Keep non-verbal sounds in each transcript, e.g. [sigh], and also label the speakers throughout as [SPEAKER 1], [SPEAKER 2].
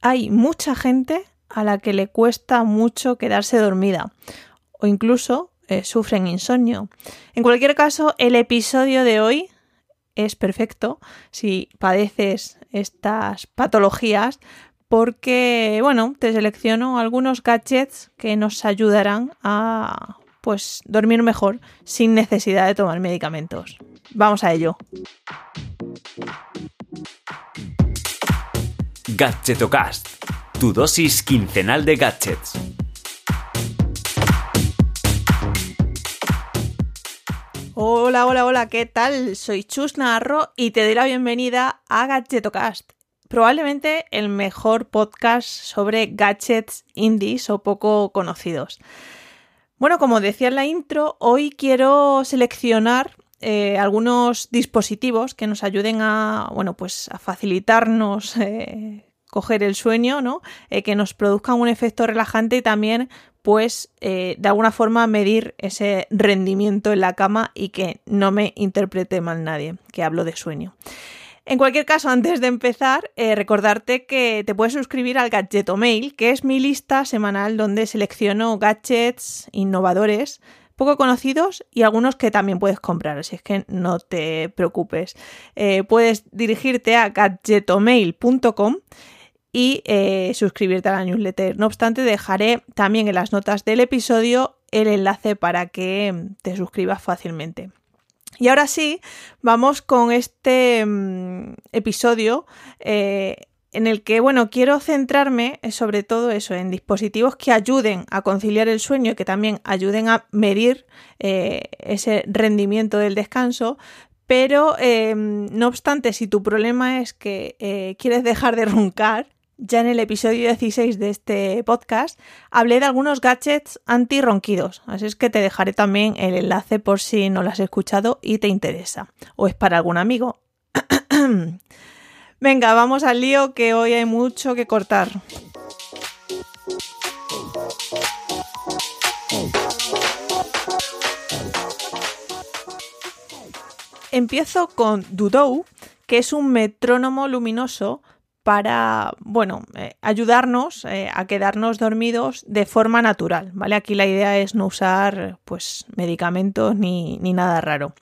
[SPEAKER 1] hay mucha gente a la que le cuesta mucho quedarse dormida o incluso eh, sufren insomnio. En cualquier caso, el episodio de hoy es perfecto si padeces estas patologías porque, bueno, te selecciono algunos gadgets que nos ayudarán a pues dormir mejor sin necesidad de tomar medicamentos. Vamos a ello.
[SPEAKER 2] Gadgetocast, tu dosis quincenal de gadgets.
[SPEAKER 1] Hola, hola, hola, ¿qué tal? Soy Chus Narro y te doy la bienvenida a Gadgetocast, probablemente el mejor podcast sobre gadgets indies o poco conocidos. Bueno, como decía en la intro, hoy quiero seleccionar eh, algunos dispositivos que nos ayuden a, bueno, pues a facilitarnos eh, coger el sueño, ¿no? Eh, que nos produzcan un efecto relajante y también, pues, de alguna forma medir ese rendimiento en la cama y que no me interprete mal nadie, que hablo de sueño. En cualquier caso, antes de empezar, recordarte que te puedes suscribir al Gadgeto Mail, que es mi lista semanal donde selecciono gadgets innovadores poco conocidos y algunos que también puedes comprar, así es que no te preocupes. Eh, puedes dirigirte a gadgetomail.com y eh, suscribirte a la newsletter. No obstante, dejaré también en las notas del episodio el enlace para que te suscribas fácilmente. Y ahora sí, vamos con este mm, episodio eh, en el que, bueno, quiero centrarme eh, sobre todo eso, en dispositivos que ayuden a conciliar el sueño y que también ayuden a medir ese rendimiento del descanso. Pero, no obstante, si tu problema es que quieres dejar de roncar, ya en el episodio 16 de este podcast hablé de algunos gadgets anti-ronquidos, así es que te dejaré también el enlace por si no lo has escuchado y te interesa, o es para algún amigo. [clears throat] Venga, vamos al lío que hoy hay mucho que cortar. Empiezo con Dudou, que es un metrónomo luminoso para, bueno, eh, ayudarnos eh, a quedarnos dormidos de forma natural, ¿vale? Aquí la idea es no usar, pues, medicamentos ni, nada raro.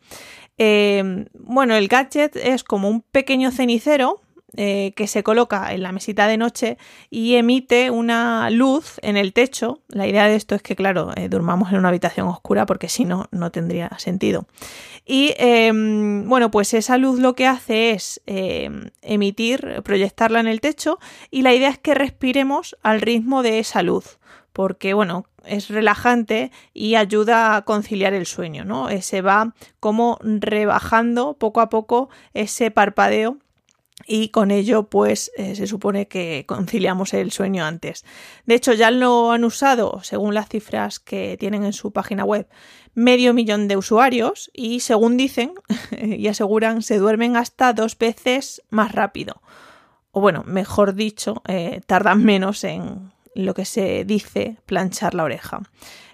[SPEAKER 1] Eh, bueno, el gadget es como un pequeño cenicero eh, que se coloca en la mesita de noche y emite una luz en el techo. La idea de esto es que, claro, eh, durmamos en una habitación oscura porque si no, no tendría sentido. Y em, bueno, pues esa luz lo que hace es em, emitir, proyectarla en el techo y la idea es que respiremos al ritmo de esa luz porque bueno, es relajante y ayuda a conciliar el sueño, ¿no? Eh, se va como rebajando poco a poco ese parpadeo y con ello pues eh, se supone que conciliamos el sueño antes. De hecho ya lo han usado, según las cifras que tienen en su página web, medio millón de usuarios y según dicen [laughs] y aseguran se duermen hasta dos veces más rápido. O bueno, mejor dicho, eh, tardan menos en lo que se dice planchar la oreja.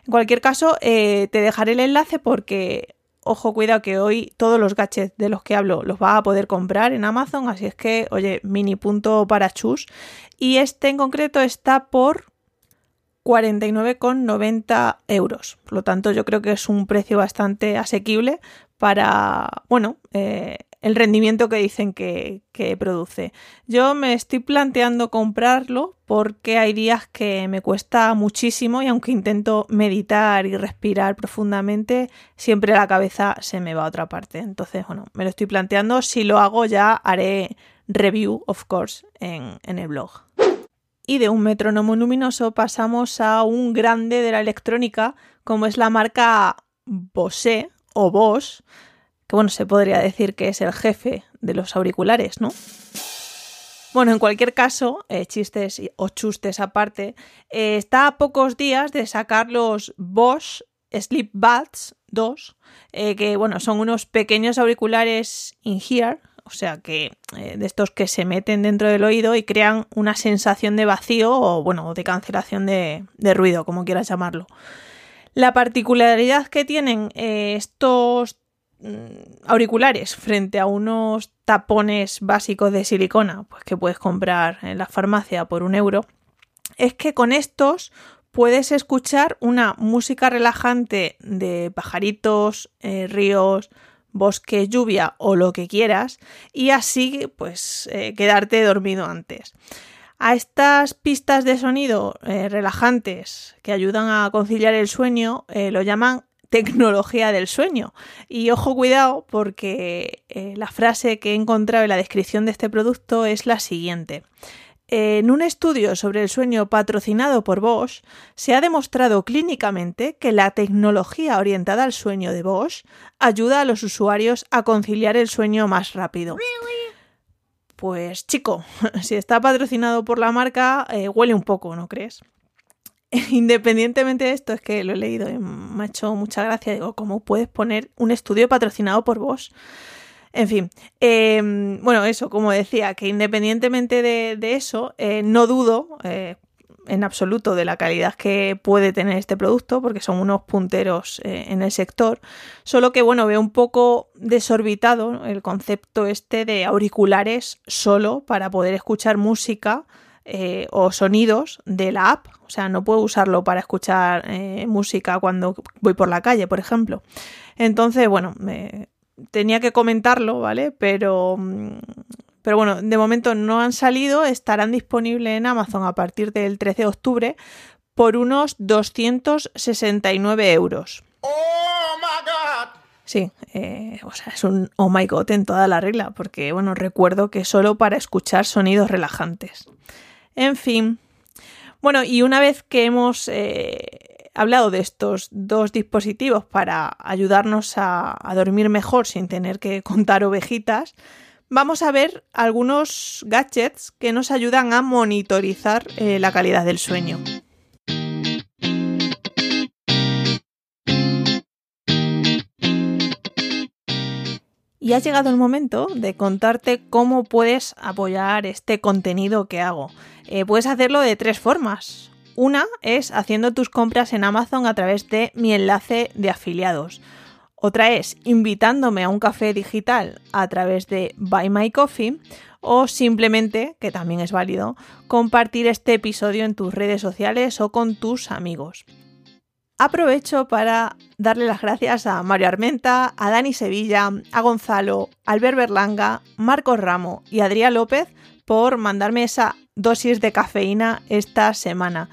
[SPEAKER 1] En cualquier caso, eh, te dejaré el enlace porque ojo, cuidado que hoy todos los gadgets de los que hablo los vas a poder comprar en Amazon, así es que, oye, mini punto para chus. Y este en concreto está por 49,90 euros. Por lo tanto, yo creo que es un precio bastante asequible para, bueno, eh, el rendimiento que dicen que, produce. Yo me estoy planteando comprarlo porque hay días que me cuesta muchísimo y aunque intento meditar y respirar profundamente, siempre la cabeza se me va a otra parte. Entonces, bueno, me lo estoy planteando. Si lo hago ya haré review, of course, en, en el blog. Y de un metrónomo luminoso pasamos a un grande de la electrónica como es la marca Bose o Bosch que bueno, se podría decir que es el jefe de los auriculares, ¿no? Bueno, en cualquier caso, eh, chistes o chustes aparte, eh, está a pocos días de sacar los Bosch Sleep Buds 2, eh, que bueno, son unos pequeños auriculares in-ear, o sea que de estos que se meten dentro del oído y crean una sensación de vacío o bueno, de cancelación de, de ruido, como quieras llamarlo. La particularidad que tienen estos auriculares frente a unos tapones básicos de silicona, pues que puedes comprar en la farmacia por un euro, es que con estos puedes escuchar una música relajante de pajaritos, eh, ríos, bosque, lluvia o lo que quieras y así pues eh, quedarte dormido antes. A estas pistas de sonido eh, relajantes que ayudan a conciliar el sueño lo llaman tecnología del sueño. Y ojo cuidado porque la frase que he encontrado en la descripción de este producto es la siguiente. En un estudio sobre el sueño patrocinado por Bosch, se ha demostrado clínicamente que la tecnología orientada al sueño de Bosch ayuda a los usuarios a conciliar el sueño más rápido. Pues chico, [laughs] si está patrocinado por la marca, eh, huele un poco, ¿no crees? [laughs] Independientemente de esto, es que lo he leído y me ha hecho mucha gracia. Digo, ¿cómo puedes poner un estudio patrocinado por Bosch? En fin, em, bueno, eso, como decía, que independientemente de, eso, eh, no dudo eh, en absoluto de la calidad que puede tener este producto, porque son unos punteros eh, en el sector, solo que, bueno, veo un poco desorbitado el concepto este de auriculares solo para poder escuchar música. O sonidos de la app. O sea, no puedo usarlo para escuchar música cuando voy por la calle, por ejemplo. Entonces, bueno, me, tenía que comentarlo, ¿vale? Pero, mm, pero bueno, de momento no han salido, estarán disponibles en Amazon a partir del 13 de octubre por unos 269 euros. ¡Oh, my God! Sí, eh, o sea, es un oh my god en toda la regla, porque bueno, recuerdo que solo para escuchar sonidos relajantes. En fin. Bueno, y una vez que hemos eh, hablado de estos dos dispositivos para ayudarnos a, dormir mejor sin tener que contar ovejitas, vamos a ver algunos gadgets que nos ayudan a monitorizar eh, la calidad del sueño. Y ha llegado el momento de contarte cómo puedes apoyar este contenido que hago. Eh, puedes hacerlo de tres formas. Una es haciendo tus compras en Amazon a través de mi enlace de afiliados. Otra es invitándome a un café digital a través de Buy My Coffee o simplemente, que también es válido, compartir este episodio en tus redes sociales o con tus amigos. Aprovecho para darle las gracias a Mario Armenta, a Dani Sevilla, a Gonzalo, Albert Berlanga, Marcos Ramo y Adrián López por mandarme esa dosis de cafeína esta semana.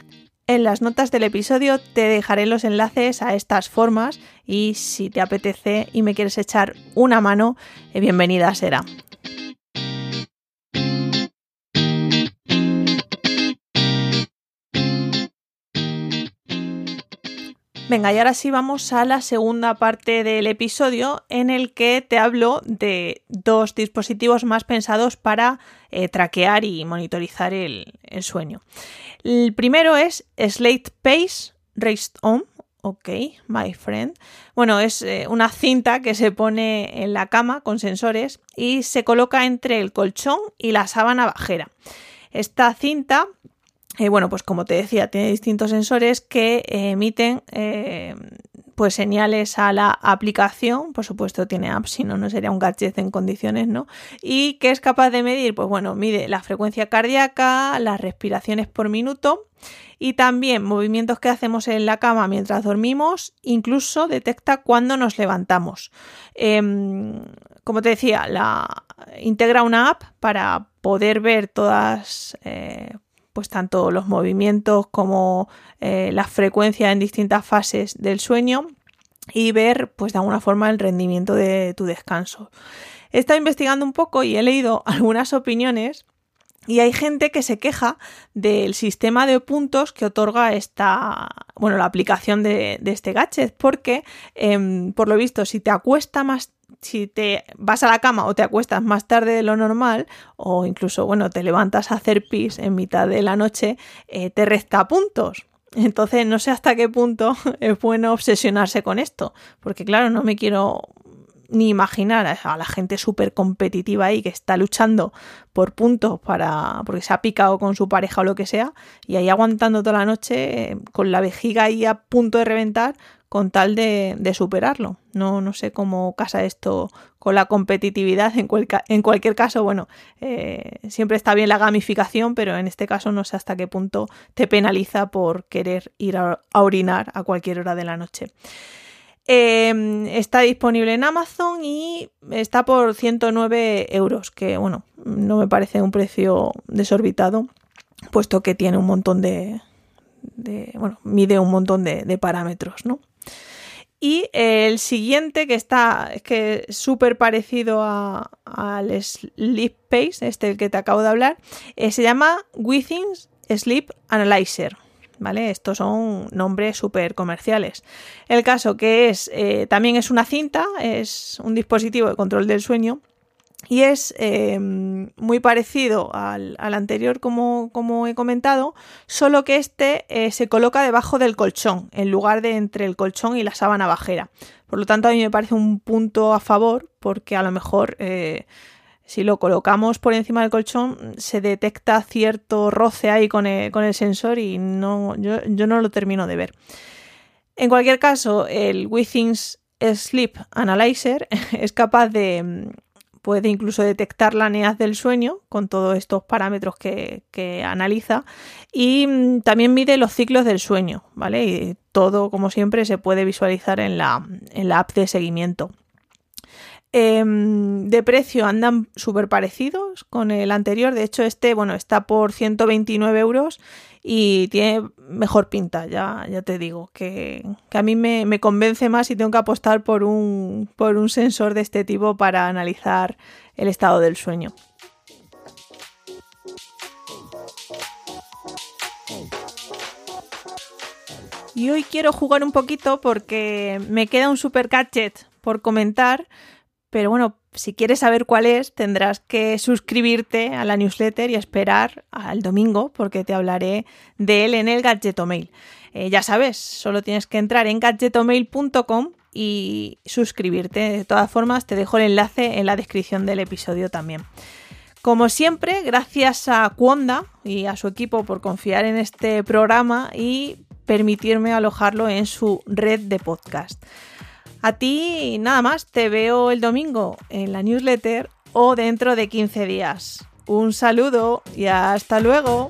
[SPEAKER 1] En las notas del episodio te dejaré los enlaces a estas formas y si te apetece y me quieres echar una mano, eh, bienvenida será. Venga, y ahora sí vamos a la segunda parte del episodio en el que te hablo de dos dispositivos más pensados para eh, traquear y monitorizar el, sueño. El primero es Slate Pace Raised On. Ok, my friend. Bueno, es eh, una cinta que se pone en la cama con sensores y se coloca entre el colchón y la sábana bajera. Esta cinta eh, bueno, pues como te decía, tiene distintos sensores que emiten eh, pues señales a la aplicación, por supuesto tiene apps, si no, no sería un gadget en condiciones, ¿no? Y que es capaz de medir, pues bueno, mide la frecuencia cardíaca, las respiraciones por minuto y también movimientos que hacemos en la cama mientras dormimos, incluso detecta cuando nos levantamos. Em, como te decía, la, integra una app para poder ver todas eh, pues tanto los movimientos como eh, la frecuencia en distintas fases del sueño y ver pues de alguna forma el rendimiento de tu descanso. He estado investigando un poco y he leído [laughs] algunas opiniones y hay gente que se queja del sistema de puntos que otorga esta, bueno, la aplicación de, este gadget, porque em, por lo visto, si te acuesta más si te vas a la cama o te acuestas más tarde de lo normal o incluso, bueno, te levantas a hacer pis en mitad de la noche, eh, te resta puntos. Entonces, no sé hasta qué punto [laughs] es bueno obsesionarse con esto, porque claro, no me quiero ni imaginar a la gente súper competitiva ahí que está luchando por puntos para porque se ha picado con su pareja o lo que sea y ahí aguantando toda la noche eh, con la vejiga ahí a punto de reventar con tal de, superarlo. No, no sé cómo casa esto con la competitividad. En, en cualquier caso, bueno, eh, siempre está bien la gamificación, pero en este caso no sé hasta qué punto te penaliza por querer ir a, orinar a cualquier hora de la noche. Em, está disponible en Amazon y está por 109 euros, que bueno, no me parece un precio desorbitado, puesto que tiene un montón de, bueno, mide un montón de, de parámetros, ¿no? Y el siguiente, que está es que súper parecido al Sleep Pace, este el que te acabo de hablar, eh, se llama Within Sleep Analyzer. ¿Vale? Estos son nombres súper comerciales. El caso que es, eh, también es una cinta, es un dispositivo de control del sueño y es em, muy parecido al, anterior, como, como, he comentado, solo que este eh, se coloca debajo del colchón, en lugar de entre el colchón y la sábana bajera. Por lo tanto, a mí me parece un punto a favor, porque a lo mejor eh, si lo colocamos por encima del colchón, se detecta cierto roce ahí con el, con el sensor y no, yo, yo, no lo termino de ver. En cualquier caso, el Withings Sleep Analyzer [laughs] es capaz de puede incluso detectar la neaz del sueño con todos estos parámetros que, analiza y mm, también mide los ciclos del sueño, ¿vale? Y todo, como siempre, se puede visualizar en la, en la app de seguimiento. Em, de precio andan súper parecidos con el anterior. De hecho, este, bueno, está por 129 euros y tiene mejor pinta, ya, ya te digo, que, a mí me, convence más y tengo que apostar por un, por un sensor de este tipo para analizar el estado del sueño. Y hoy quiero jugar un poquito porque me queda un super gadget por comentar, pero bueno, si quieres saber cuál es, tendrás que suscribirte a la newsletter y esperar al domingo porque te hablaré de él en el Gadgetomail. Eh, ya sabes, solo tienes que entrar en gadgetomail.com y suscribirte. De todas formas, te dejo el enlace en la descripción del episodio también. Como siempre, gracias a Quonda y a su equipo por confiar en este programa y permitirme alojarlo en su red de podcast. A ti nada más, te veo el domingo en la newsletter o dentro de 15 días. Un saludo y hasta luego.